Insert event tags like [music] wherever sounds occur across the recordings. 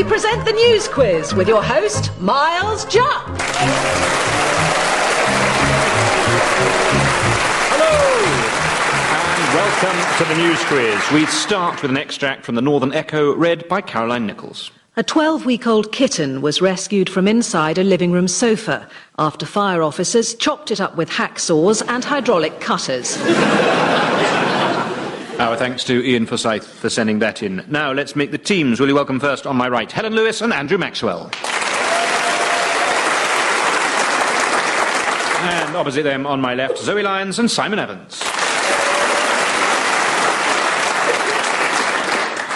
we present the news quiz with your host, Miles Jupp. Hello, and welcome to the news quiz. We start with an extract from the Northern Echo read by Caroline Nichols. A 12 week old kitten was rescued from inside a living room sofa after fire officers chopped it up with hacksaws and hydraulic cutters. [laughs] Our thanks to Ian Forsyth for sending that in. Now let's meet the teams. Will you welcome first on my right Helen Lewis and Andrew Maxwell? And opposite them on my left, Zoe Lyons and Simon Evans.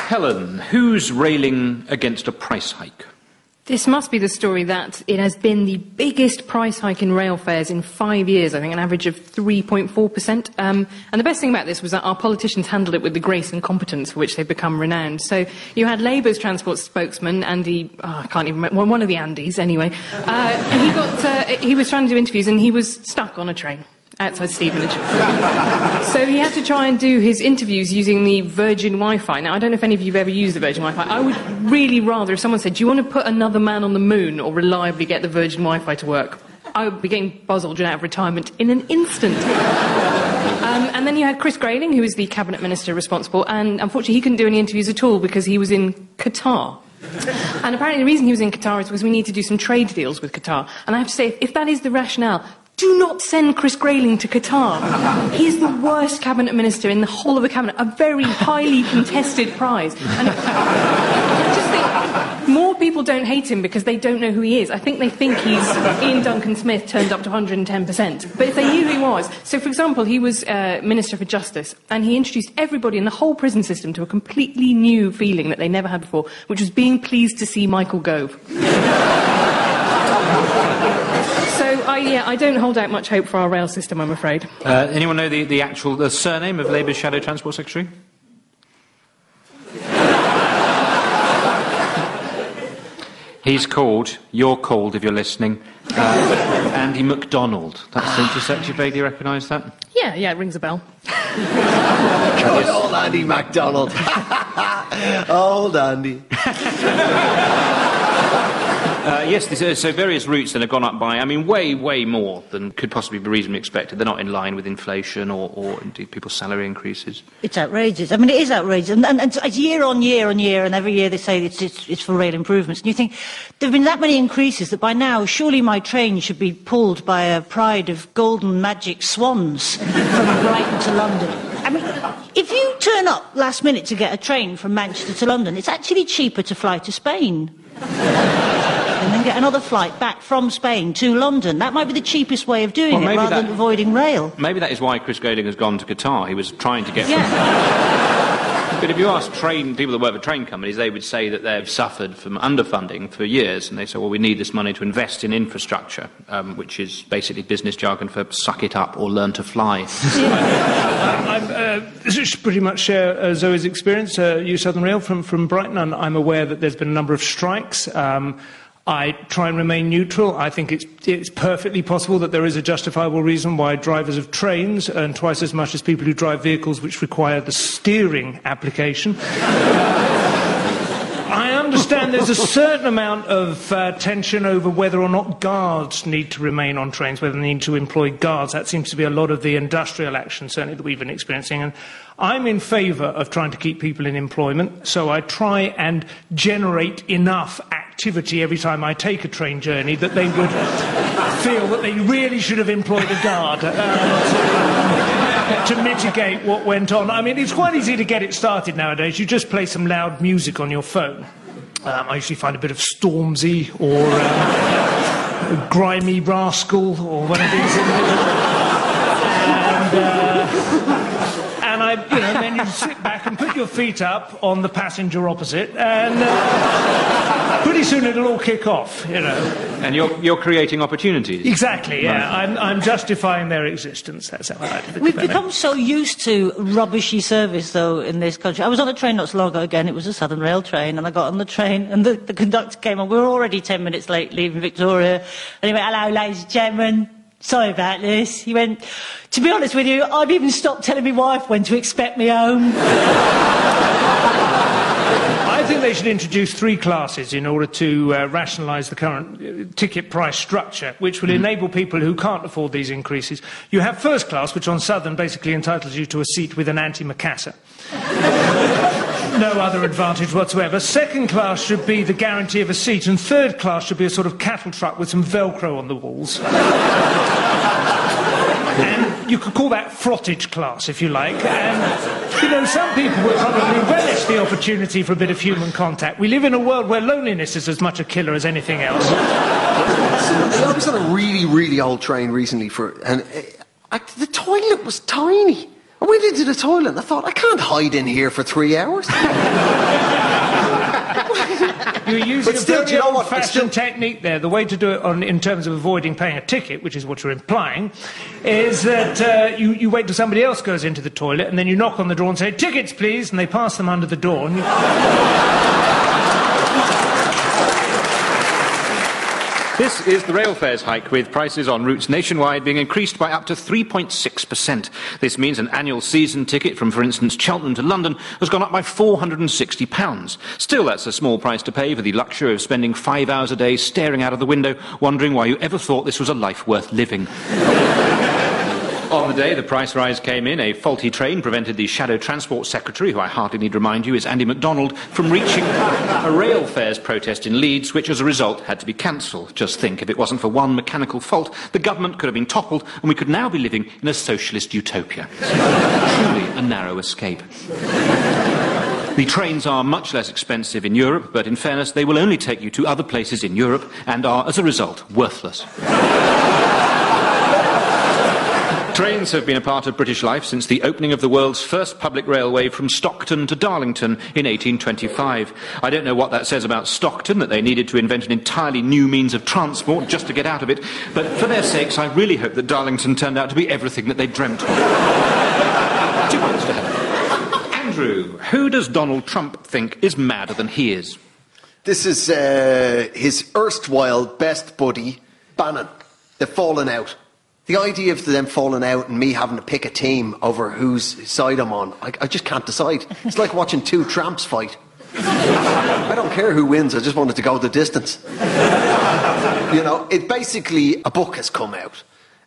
Helen, who's railing against a price hike? This must be the story that it has been the biggest price hike in rail fares in five years, I think an average of 3.4%. Um, and the best thing about this was that our politicians handled it with the grace and competence for which they've become renowned. So you had Labour's transport spokesman, Andy, oh, I can't even remember, one of the Andys anyway, uh, he, got, uh, he was trying to do interviews and he was stuck on a train outside Stevenage. so he had to try and do his interviews using the Virgin Wi-Fi. Now, I don't know if any of you have ever used the Virgin Wi-Fi. I would really rather if someone said, do you want to put another man on the moon or reliably get the Virgin Wi-Fi to work? I would be getting Buzz Aldrin out of retirement in an instant. Um, and then you had Chris Grayling, who was the cabinet minister responsible, and unfortunately he couldn't do any interviews at all because he was in Qatar. And apparently the reason he was in Qatar is because we need to do some trade deals with Qatar. And I have to say, if that is the rationale, do not send Chris Grayling to Qatar. He is the worst cabinet minister in the whole of the cabinet, a very highly contested prize. And just think more people don't hate him because they don't know who he is. I think they think he's Iain Duncan Smith turned up to 110%. But if they knew who he was, so for example, he was uh, Minister for Justice and he introduced everybody in the whole prison system to a completely new feeling that they never had before, which was being pleased to see Michael Gove. I, yeah, I don't hold out much hope for our rail system, I'm afraid. Uh, anyone know the, the actual the surname of Labour's Shadow Transport Secretary? [laughs] He's called, you're called if you're listening, uh, Andy McDonald. That's the interesting. You vaguely recognise that? Yeah, yeah, it rings a bell. Good [laughs] old Andy McDonald. [laughs] old Andy. Yes, so various routes that have gone up by, I mean, way, way more than could possibly be reasonably expected. They're not in line with inflation or, or indeed people's salary increases. It's outrageous. I mean, it is outrageous. And, and, and it's year on year on year, and every year they say it's, it's, it's for rail improvements. And you think, there have been that many increases that by now, surely my train should be pulled by a pride of golden magic swans [laughs] from Brighton to London. I mean, if you turn up last minute to get a train from Manchester to London, it's actually cheaper to fly to Spain [laughs] and get another flight back from Spain to London. That might be the cheapest way of doing well, it rather that, than avoiding rail. Maybe that is why Chris Grayling has gone to Qatar. He was trying to get. Yeah. [laughs] but if you ask train people that work for train companies, they would say that they've suffered from underfunding for years, and they say, well, we need this money to invest in infrastructure, um, which is basically business jargon for suck it up or learn to fly. uh, this is pretty much share uh, Zoe's experience. Uh, you Southern Rail from, from Brighton, and I'm aware that there's been a number of strikes. Um, I try and remain neutral. I think it's, it's perfectly possible that there is a justifiable reason why drivers of trains earn twice as much as people who drive vehicles which require the steering application. [laughs] I understand there's a certain amount of uh, tension over whether or not guards need to remain on trains, whether they need to employ guards. That seems to be a lot of the industrial action, certainly, that we've been experiencing. And I'm in favour of trying to keep people in employment, so I try and generate enough activity every time I take a train journey that they would feel that they really should have employed a guard uh, to, mitigate what went on. I mean, it's quite easy to get it started nowadays. You just play some loud music on your phone. Um, I usually find a bit of Stormzy or um, Grimy Rascal or one of these. and, uh, and I, you know, then you sit back put your feet up on the passenger opposite, and uh, pretty soon it'll all kick off, you know. And you're, you're creating opportunities. Exactly, yeah. Right. I'm, I'm justifying their existence. That's how I like to think We've become it. so used to rubbishy service, though, in this country. I was on a train not so long ago again. It was a Southern Rail train, and I got on the train, and the, the conductor came on. We were already 10 minutes late leaving Victoria. And he went, hello, ladies and gentlemen. Sorry about this. He went, to be honest with you, I've even stopped telling my wife when to expect me home. I think they should introduce three classes in order to uh, rationalise the current uh, ticket price structure, which will enable people who can't afford these increases. You have first class, which on Southern basically entitles you to a seat with an antimacassar. [laughs] no other advantage whatsoever. Second class should be the guarantee of a seat, and third class should be a sort of cattle truck with some Velcro on the walls. [laughs] you could call that frottage class, if you like. And, you know, some people would probably relish the opportunity for a bit of human contact. We live in a world where loneliness is as much a killer as anything else. I was on a really, really old train recently for, and uh, I, the toilet was tiny. I went into the toilet and I thought, I can't hide in here for three hours. [laughs] You're using But a still, very you know old-fashioned still- technique there. The way to do it on, in terms of avoiding paying a ticket, which is what you're implying, is that uh, you, you wait till somebody else goes into the toilet and then you knock on the door and say, tickets, please, and they pass them under the door. This is the rail fares hike, with prices on routes nationwide being increased by up to 3.6%. This means an annual season ticket from, for instance, Cheltenham to London has gone up by £460. Still, that's a small price to pay for the luxury of spending five hours a day staring out of the window, wondering why you ever thought this was a life worth living. [laughs] On the day the price rise came in, a faulty train prevented the Shadow Transport Secretary, who I hardly need remind you is Andy McDonald, from reaching a rail fares protest in Leeds, which as a result had to be cancelled. Just think, if it wasn't for one mechanical fault, the government could have been toppled and we could now be living in a socialist utopia. Truly a narrow escape. The trains are much less expensive in Europe, but in fairness, they will only take you to other places in Europe and are, as a result, worthless. Trains have been a part of British life since the opening of the world's first public railway from Stockton to Darlington in 1825. I don't know what that says about Stockton, that they needed to invent an entirely new means of transport just to get out of it, but for their sakes, I really hope that Darlington turned out to be everything that they dreamt of. [laughs] Two points to heaven. Andrew, who does Donald Trump think is madder than he is? This is uh, his erstwhile best buddy, Bannon. They've fallen out. The idea of them falling out and me having to pick a team over whose side I'm on, I, I just can't decide. It's like watching two tramps fight. [laughs] I don't care who wins, I just wanted to go the distance. You know, it basically, a book has come out.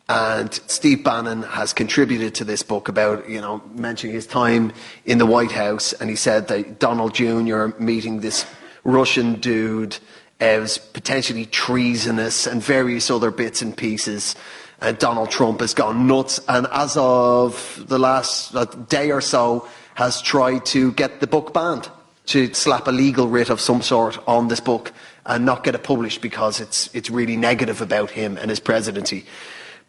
And Steve Bannon has contributed to this book about, you know, mentioning his time in the White House. And he said that Donald Jr. meeting this Russian dude uh, was potentially treasonous and various other bits and pieces. And Donald Trump has gone nuts. And as of the last uh, day or so, has tried to get the book banned, to slap a legal writ of some sort on this book and not get it published because it's, it's really negative about him and his presidency.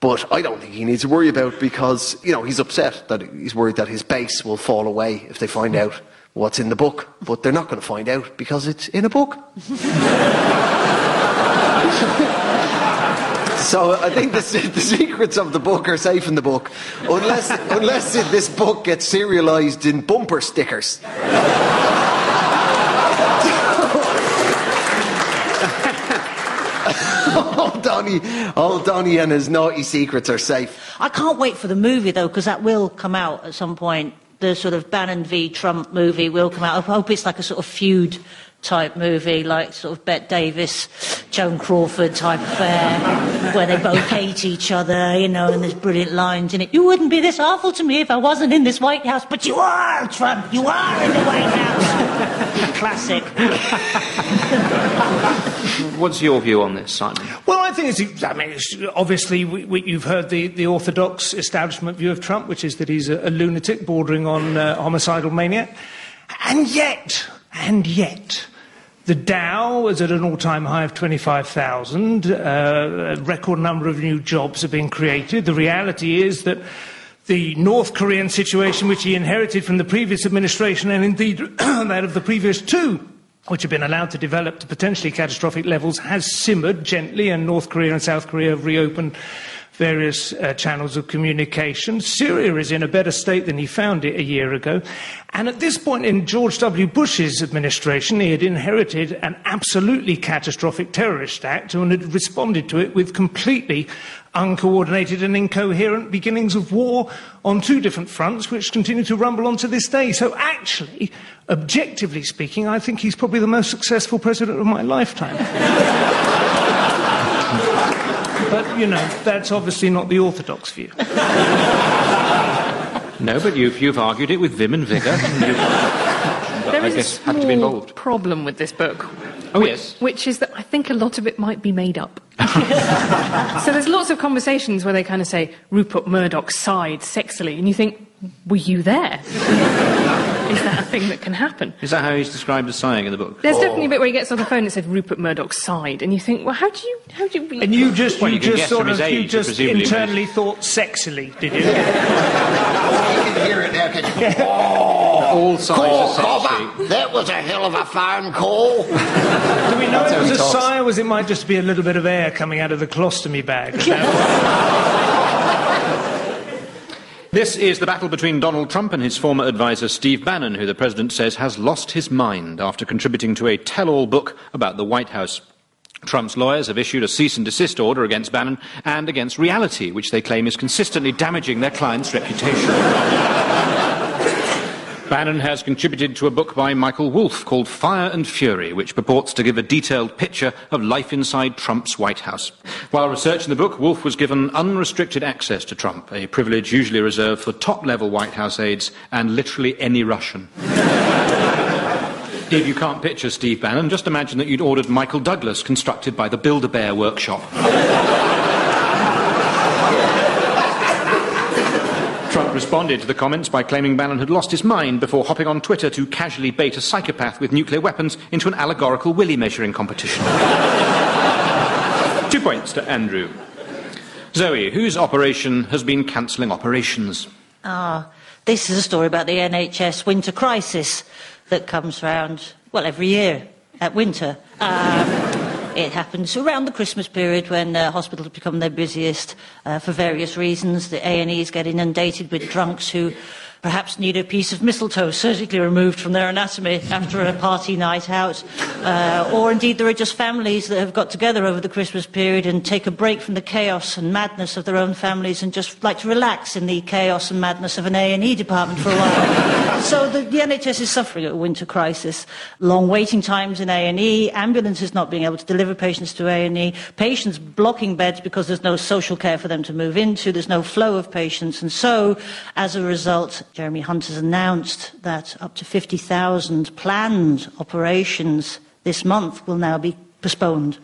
But I don't think he needs to worry about because, you know, he's upset that he's worried that his base will fall away if they find out what's in the book. But they're not going to find out because it's in a book. [laughs] So I think the, the secrets of the book are safe in the book, unless unless this book gets serialised in bumper stickers. [laughs] oh, Donny, oh, Donny and his naughty secrets are safe. I can't wait for the movie though, because that will come out at some point. The sort of Bannon v Trump movie will come out. I hope it's like a sort of feud type movie, like sort of Bette Davis, Joan Crawford type affair, where they both [laughs] hate each other, you know, and there's brilliant lines in it. You wouldn't be this awful to me if I wasn't in this White House, but you are, Trump. You are in the White House. [laughs] Classic. [laughs] What's your view on this, Simon? Well, I think it's, I mean, it's, obviously we, we, you've heard the, the orthodox establishment view of Trump, which is that he's a, a lunatic bordering on uh, homicidal maniac. And yet, and yet, the Dow is at an all-time high of 25,000. Uh, a record number of new jobs have been created. The reality is that the North Korean situation, which he inherited from the previous administration, and indeed [clears throat] that of the previous two, which have been allowed to develop to potentially catastrophic levels, has simmered gently, and North Korea and South Korea have reopened various uh, channels of communication. Syria is in a better state than he found it a year ago. And at this point in George W. Bush's administration, he had inherited an absolutely catastrophic terrorist act and had responded to it with completely uncoordinated and incoherent beginnings of war on two different fronts, which continue to rumble on to this day. So, actually, objectively speaking, I think he's probably the most successful president of my lifetime. [laughs] but, you know, that's obviously not the orthodox view. No, but you've, you've argued it with vim and vigour. and [laughs] you've, There I is a guess, to be small problem with this book. Oh, whi- yes. Which is that I think a lot of it might be made up. [laughs] so there's lots of conversations where they kind of say, Rupert Murdoch sighed sexily, and you think, were you there? [laughs] is that a thing that can happen? Is that how he's described as sighing in the book? There's definitely a oh. bit where he gets on the phone and said Rupert Murdoch siged, and you think, well, how do you, how do you? And you just, Well, you you just sort of, you just presumably, internally thought sexily, did you? You can hear it now, can you? All sighs Call are sexy. That was a hell of a phone call. Do we know That's it was a talks. sigh, or was it might just be a little bit of air coming out of the colostomy bag? [laughs] This is the battle between Donald Trump and his former advisor Steve Bannon, who the president says has lost his mind after contributing to a tell all book about the White House. Trump's lawyers have issued a cease and desist order against Bannon and against reality, which they claim is consistently damaging their client's reputation. [laughs] Bannon has contributed to a book by Michael Wolff called Fire and Fury, which purports to give a detailed picture of life inside Trump's White House. While researching the book, Wolff was given unrestricted access to Trump, a privilege usually reserved for top level White House aides and literally any Russian. If you can't picture Steve Bannon, just imagine that you'd ordered Michael Douglas, constructed by the Build-A-Bear workshop. Responded to the comments by claiming Bannon had lost his mind before hopping on Twitter to casually bait a psychopath with nuclear weapons into an allegorical willy measuring competition. [laughs] Two points to Andrew. Zoe, whose operation has been cancelling operations? Ah, this is a story about the NHS winter crisis that comes round, well, every year at winter. Um, it happens around the Christmas period when uh, hospitals become their busiest uh, for various reasons. The A&Es get inundated with drunks who perhaps need a piece of mistletoe surgically removed from their anatomy after a party night out. Uh, or indeed, there are just families that have got together over the Christmas period and take a break from the chaos and madness of their own families and just like to relax in the chaos and madness of an A&E department for a while. So the, the NHS is suffering a winter crisis. Long waiting times in A&E, ambulances not being able to deliver patients to A&E, patients blocking beds because there's no social care for them to move into, there's no flow of patients. And so, as a result, Jeremy Hunt has announced that up to 50,000 planned operations this month will now be postponed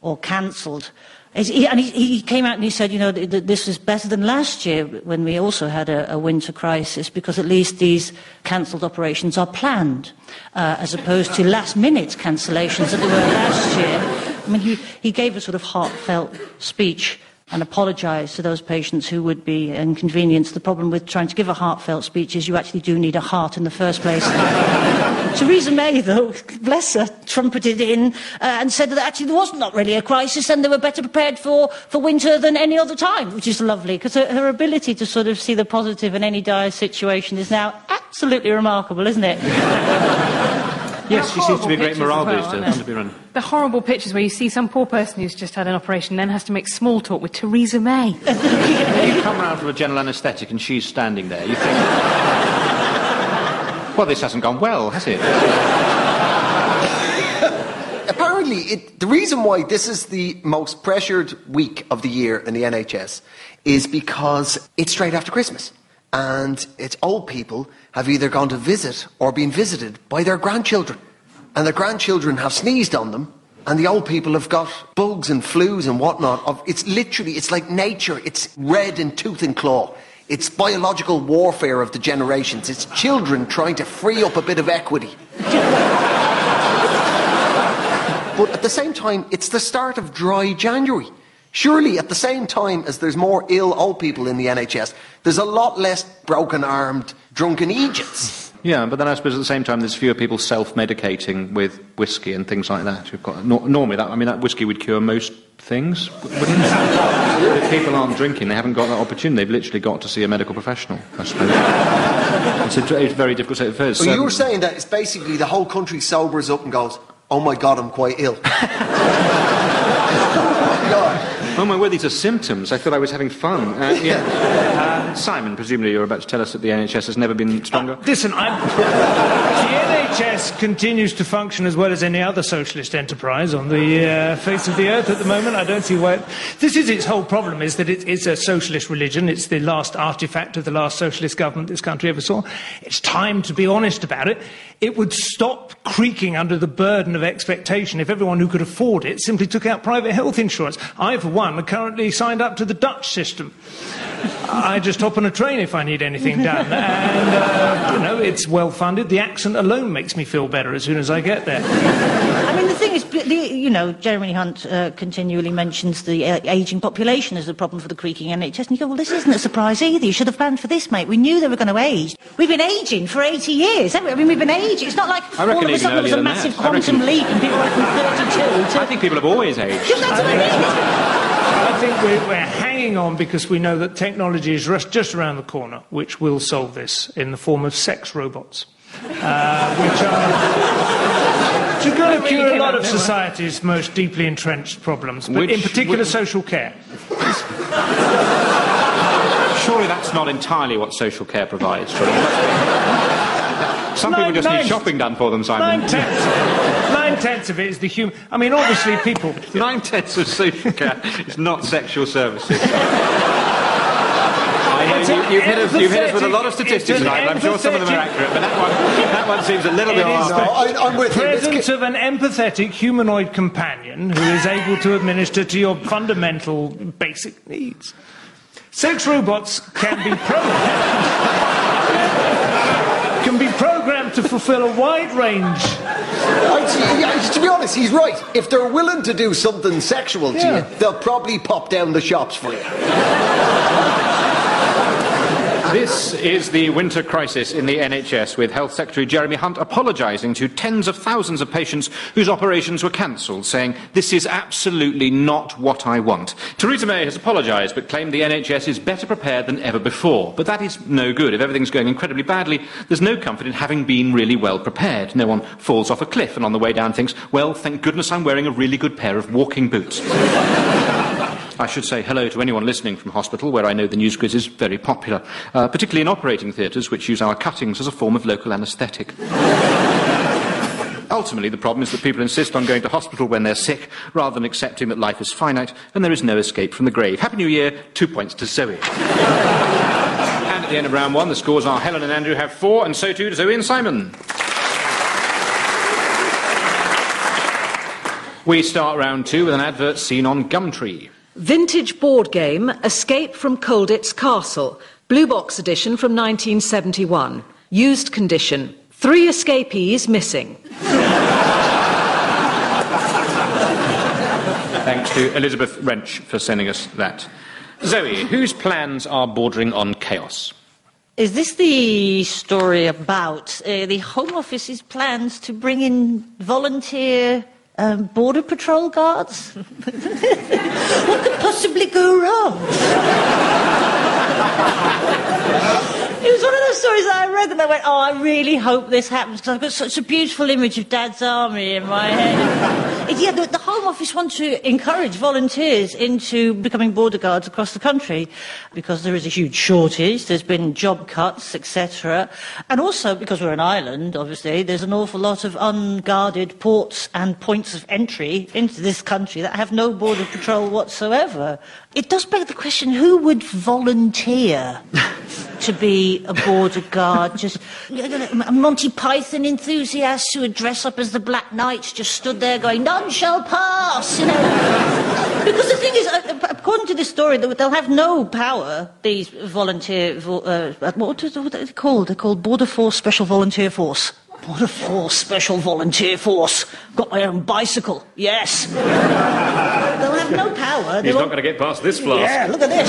or cancelled. He- And he, came out and he said, you know, th- th- this is better than last year when we also had a, a winter crisis because at least these cancelled operations are planned uh, as opposed to last minute cancellations that they were last year. I mean, he, he gave a sort of heartfelt speech and apologise to those patients who would be inconvenienced. The problem with trying to give a heartfelt speech is you actually do need a heart in the first place. [laughs] Theresa May, though, bless her, trumpeted in uh, and said that actually there was not really a crisis and they were better prepared for, for winter than any other time, which is lovely because her, her ability to sort of see the positive in any dire situation is now absolutely remarkable, isn't it? [laughs] Yes, she seems to be a great morale well, booster. to be run. The horrible pictures where you see some poor person who's just had an operation then has to make small talk with Theresa May. [laughs] You come round from a general anaesthetic and she's standing there. You think, [laughs] well, this hasn't gone well, has it? [laughs] Apparently, it, the reason why this is the most pressured week of the year in the NHS is because it's straight after Christmas. And it's old people have either gone to visit or been visited by their grandchildren. And their grandchildren have sneezed on them. And the old people have got bugs and flus and whatnot. Of, it's literally, it's like nature. It's red in tooth and claw. It's biological warfare of the generations. It's children trying to free up a bit of equity. [laughs] But at the same time, it's the start of dry January. Surely, at the same time as there's more ill old people in the NHS, there's a lot less broken armed, drunken Egypts. Yeah, but then I suppose at the same time there's fewer people self-medicating with whiskey and things like that. You've got nor- normally that I mean that whiskey would cure most things, wouldn't it? if people aren't drinking, they haven't got that opportunity. They've literally got to see a medical professional. I suppose it's a, it's very difficult state of affairs. Well, you're um, saying that it's basically the whole country sobers up and goes, oh my God, I'm quite ill. [laughs] Oh my word, these are symptoms. I thought I was having fun. Uh, [laughs] yeah. Uh, Simon, presumably you're about to tell us that the NHS has never been stronger. Listen, I'm, [laughs] NHS continues to function as well as any other socialist enterprise on the uh, face of the earth at the moment. I don't see why. It, this is its whole problem: is that it is a socialist religion. It's the last artifact of the last socialist government this country ever saw. It's time to be honest about it. It would stop creaking under the burden of expectation if everyone who could afford it simply took out private health insurance. I, for one, am currently signed up to the Dutch system. I just hop on a train if I need anything done. And, uh, you know, it's well funded. The accent alone makes me feel better as soon as I get there. I mean, the thing is, the, you know, Jeremy Hunt uh, continually mentions the uh, ageing population as a problem for the creaking NHS, and you go, well, this isn't a surprise either. You should have planned for this, mate. We knew they were going to age. We've been aging for 80 years, haven't we? I mean, we've been aging. It's not like all of a sudden there was a massive that. Quantum reckon- leap and people went from 32 to... I think people have always aged. That's what I mean. I think we're, we're hanging on because we know that technology is just around the corner, which will solve this in the form of sex robots, uh, which are. which are going to cure a lot of of nowhere. society's most deeply entrenched problems, but Which- in particular which- social care. [laughs] Surely that's not entirely what social care provides. Surely. Some people Nine- just need shopping done for them, Simon. Nine tenths, nine tenths of it is the human. I mean, obviously, people. [laughs] Nine tenths of social care is not sexual services. [laughs] I know It's you, an you've, hit us, you've hit us with a lot of statistics it's tonight, and I'm sure some of them are accurate, but that one, that one seems a little bit It is off. No, I, I'm with him. It's presence ki- of an empathetic humanoid companion who is able to administer to your fundamental basic needs. Sex robots can be programmed. [laughs] can be programmed to fulfill a wide range. I- yeah, to be honest, he's right. If they're willing to do something sexual to Yeah. you, they'll probably pop down the shops for you. This is the winter crisis in the NHS, with Health Secretary Jeremy Hunt apologising to tens of thousands of patients whose operations were cancelled, saying, This is absolutely not what I want. Theresa May has apologised, but claimed the NHS is better prepared than ever before. But that is no good. If everything's going incredibly badly, there's no comfort in having been really well prepared. No one falls off a cliff and on the way down thinks, Well, thank goodness I'm wearing a really good pair of walking boots. [laughs] I should say hello to anyone listening from hospital, where I know the news quiz is very popular, uh, particularly in operating theatres, which use our cuttings as a form of local anaesthetic. Ultimately, the problem is that people insist on going to hospital when they're sick, rather than accepting that life is finite and there is no escape from the grave. Happy New Year, two points to Zoe. and at the end of round one, the scores are Helen and Andrew have four, and so too do Zoe and Simon. We start round two with an advert seen on Gumtree. Vintage board game Escape from Colditz Castle, Blue Box edition from 1971. Used condition. Three escapees missing. Thanks to Elizabeth Wrench for sending us that. Zoe, whose plans are bordering on chaos? Is this the story about uh, the Home Office's plans to bring in volunteer um, border patrol guards? [laughs] what could possibly go wrong? It was one of those stories that I read and I went, oh, I really hope this happens because I've got such a beautiful image of Dad's army in my head. It- [laughs] yeah, the, the Home Office want to encourage volunteers into becoming border guards across the country because there is a huge shortage, there's been job cuts, etc. And also because we're an island, obviously, there's an awful lot of unguarded ports and points of entry into this country that have no border patrol whatsoever. It does beg the question, who would volunteer to be a border guard? Just Monty Python enthusiasts who would dress up as the Black Knights, just stood there going, "None shall pass," you know. because the thing is, uh, according to this story, they- they'll have no power. These volunteer, vo- uh, what is what are they called? They're called Border Force Special Volunteer Force. Border Force Special Volunteer Force. Got my own bicycle. Yes. They'll have no power. He's They'll- not going to get past this flask. yeah, look at this.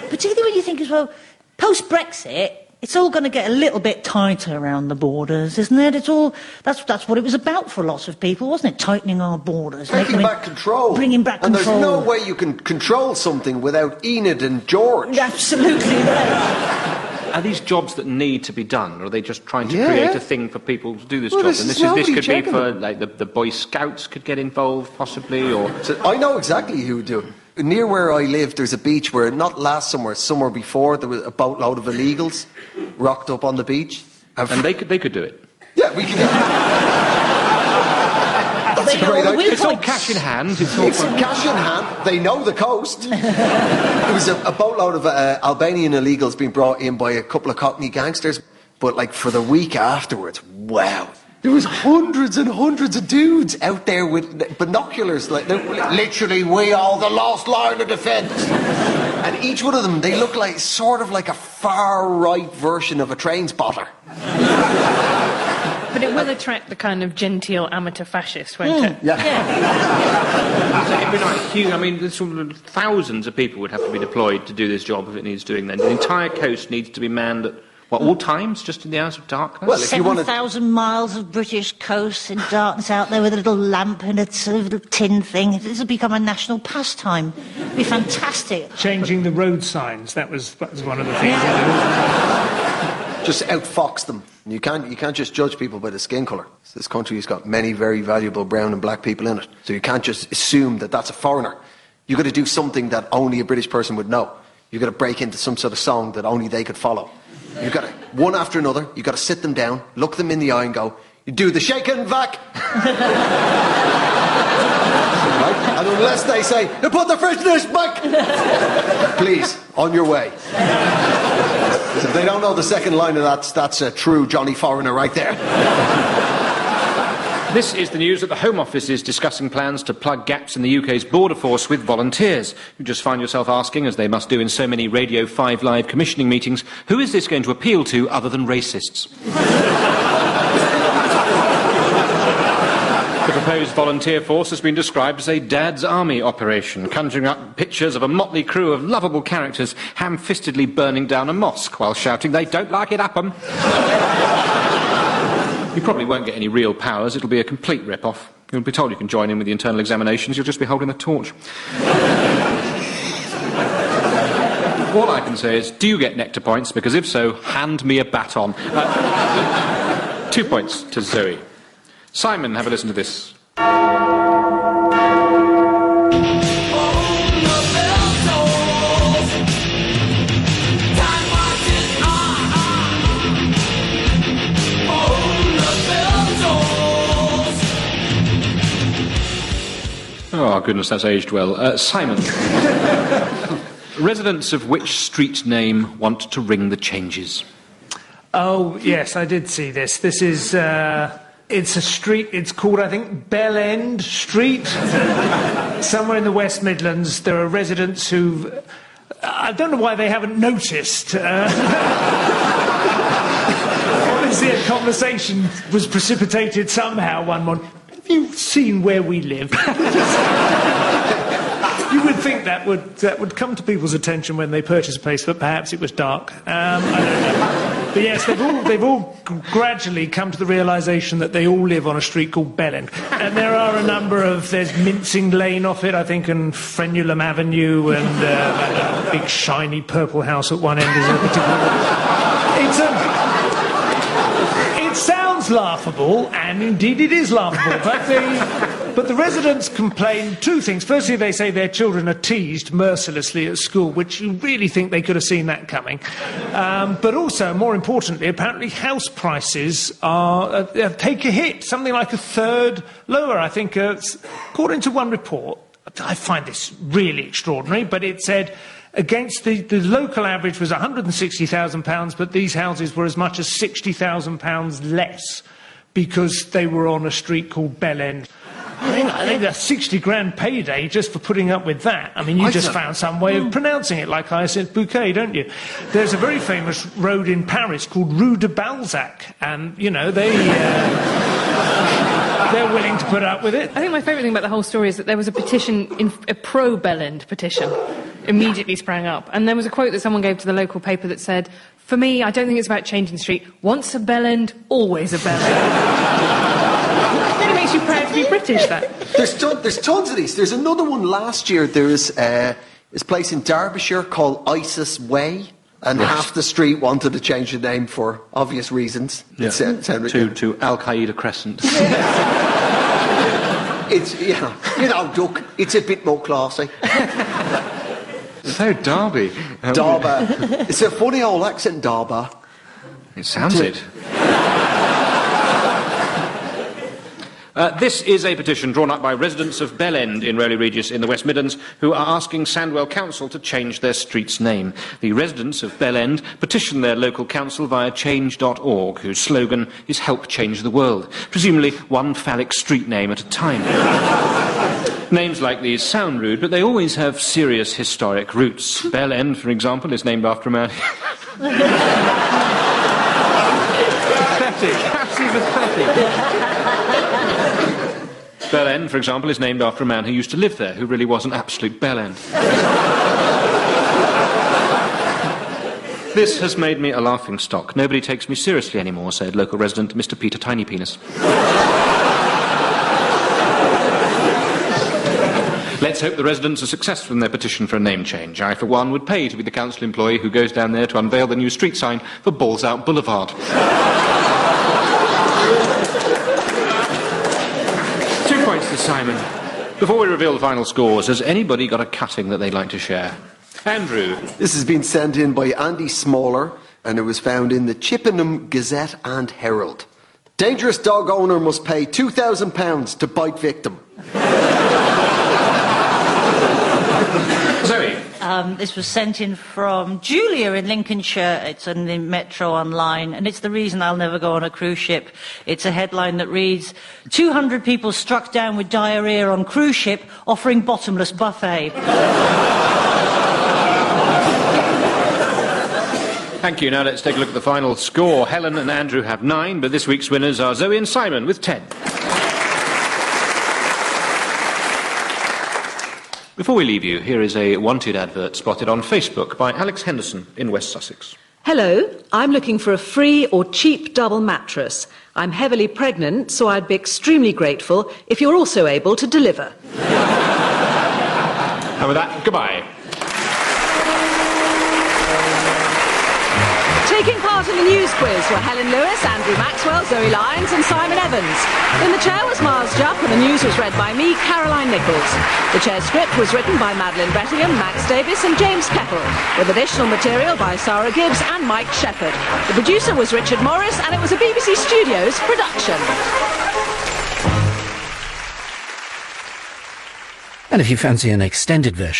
[laughs] Particularly when you think as well, post Brexit, it's all going to get a little bit tighter around the borders, isn't it? It's all that's that's what it was about for lots of people, wasn't it? Tightening our borders, Taking back control. bringing back and control. there's no way you can control something without Enid and George. Absolutely right. [laughs] Are these jobs that need to be done, or are they just trying to Yeah. create a thing for people to do this Well, job? this and this, is, this could be for them. like the, the Boy Scouts could get involved, possibly, or So I know exactly who would do it. Near where I live, there's a beach where, not last summer, summer before, there was a boatload of illegals rocked up on the beach. And, and they could they could do it. yeah, we can. That's They a know great the idea. It's all cash in hand. It's all It's cash in hand. They know the coast. There was a, a boatload of uh, Albanian illegals being brought in by a couple of Cockney gangsters. But like for the week afterwards, wow. There was hundreds and hundreds of dudes out there with binoculars, like literally, we are the last line of defence. And each one of them, they look like sort of like a far right version of a train spotter. But it will attract the kind of genteel amateur fascist, won't hmm, it? Yeah. It'd be like huge. I mean, sort of thousands of people would have to be deployed to do this job if it needs doing. Then the entire coast needs to be manned at what all times, just in the hours of darkness. Well, if you wanted- 7,000 miles of British coast in darkness out there with a little lamp and a sort of little tin thing. This will become a national pastime. It'll be fantastic. Changing the road signs, that was, that was one of the things. Just outfox them. You can't, you can't just judge people by the skin colour. This country has got many very valuable brown and black people in it. So you can't just assume that that's a foreigner. You've got to do something that only a British person would know. You've got to break into some sort of song that only they could follow. You've got to, one after another, you've got to sit them down, look them in the eye and go, you do the shake and vac. [laughs] right? And unless they say, put the freshness back, [laughs] please, on your way. Because if they don't know the second line of that, that's a true Johnny Foreigner right there. [laughs] This is the news that the Home Office is discussing plans to plug gaps in the UK's border force with volunteers. You just find yourself asking, as they must do in so many Radio 5 Live commissioning meetings, who is this going to appeal to other than racists? [laughs] Proposed volunteer force has been described as a dad's army operation, conjuring up pictures of a motley crew of lovable characters ham-fistedly burning down a mosque while shouting, they don't like it up 'em. [laughs] You probably won't get any real powers. It'll be a complete rip-off. You'll be told you can join in with the internal examinations. You'll just be holding the torch. [laughs] All I can say is, do you get nectar points? Because if so, hand me a baton. Uh, two points to Zoe. Simon, have a listen to this. Oh, goodness, that's aged well. Uh, Simon. [laughs] Residents of which street name want to ring the changes? Oh, yes, I did see this. This is, uh, it's a street, it's called, I think, Bell End Street. Somewhere in the West Midlands, there are residents who I don't know why they haven't noticed. Uh, [laughs] obviously, a conversation was precipitated somehow one morning. Have you seen where we live? [laughs] You would think that would that would come to people's attention when they purchase a place, but perhaps it was dark. Um, I don't know. But yes, they've all they've all gradually come to the realization that they all live on a street called Bellend, and there are a number of there's Mincing Lane off it, I think, and Frenulum Avenue, and uh, a big shiny purple house at one end is a particular. It's a. It sounds laughable, and indeed it is laughable, but the, but the residents complain two things. Firstly, they say their children are teased mercilessly at school, which you really think they could have seen that coming. Um, but also, more importantly, apparently house prices are uh, uh, take a hit, something like a third lower. I think, uh, according to one report, I find this really extraordinary, but it said against the, the local average was £160,000, but these houses were as much as £60,000 less because they were on a street called Bell End. I think, I think that's 60 grand payday just for putting up with that. I mean, you I just don't- found some way of pronouncing it like Hyacinth Bouquet, don't you? There's a very famous road in Paris called Rue de Balzac, and, you know, they, uh, they're willing to put up with it. I think my favourite thing about the whole story is that there was a petition, in, a pro Bellend petition, immediately sprang up. And there was a quote that someone gave to the local paper that said, For me, I don't think it's about changing the street. Once a bell end, always a bell end. it makes you proud to be British, that. There's, ton, there's tons of these. There's another one last year. There's uh, this place in Derbyshire called Isis Way. And half the street wanted to change the name for obvious reasons. Yeah. It sound- To, to Al Qaeda Crescent. [laughs] It's, you know, you know, Duck, it's a bit more classy. so Derby. Darba. It's a funny old accent, Darba. It sounds it. Uh, this is a petition drawn up by residents of Bell End in Rowley Regis in the West Midlands who are asking Sandwell Council to change their street's name. The residents of Bell End petition their local council via change.org, whose slogan is Help Change the World, presumably one phallic street name at a time. [laughs] Names like these sound rude, but they always have serious historic roots. Bell End, for example, is named after a man. [laughs] pathetic, absolutely pathetic. Bell End, for example, is named after a man who used to live there, who really was an absolute bell end. This has made me a laughing stock. Nobody takes me seriously anymore, said local resident Mr. Peter Tiny Penis. Let's hope the residents are successful in their petition for a name change. I, for one, would pay to be the council employee who goes down there to unveil the new street sign for Balls Out Boulevard. Two points to Simon. Before we reveal the final scores, has anybody got a cutting that they'd like to share? Andrew. This has been sent in by Andy Smaller and it was found in the Chippenham Gazette and Herald. Dangerous dog owner must pay £2,000 to bite victim. Zoe. Um, this was sent in from Julia in Lincolnshire. It's on the Metro Online, and it's the reason I'll never go on a cruise ship. It's a headline that reads 200 people struck down with diarrhea on cruise ship offering bottomless buffet. Thank you. Now let's take a look at the final score. Helen and Andrew have nine, but this week's winners are Zoe and Simon with ten. Before we leave you, here is a wanted advert spotted on Facebook by Alex Henderson in West Sussex. Hello, I'm looking for a free or cheap double mattress. I'm heavily pregnant, so I'd be extremely grateful if you're also able to deliver. [laughs] And with that, goodbye. In the news quiz were Helen Lewis, Andrew Maxwell, Zoe Lyons, and Simon Evans. In the chair was Miles Jupp, and the news was read by me, Caroline Nichols. The chair script was written by Madeline Brettingham, Max Davis, and James Keppel, with additional material by Sarah Gibbs and Mike Shepherd. The producer was Richard Morris, and it was a BBC Studios production. And if you fancy an extended version,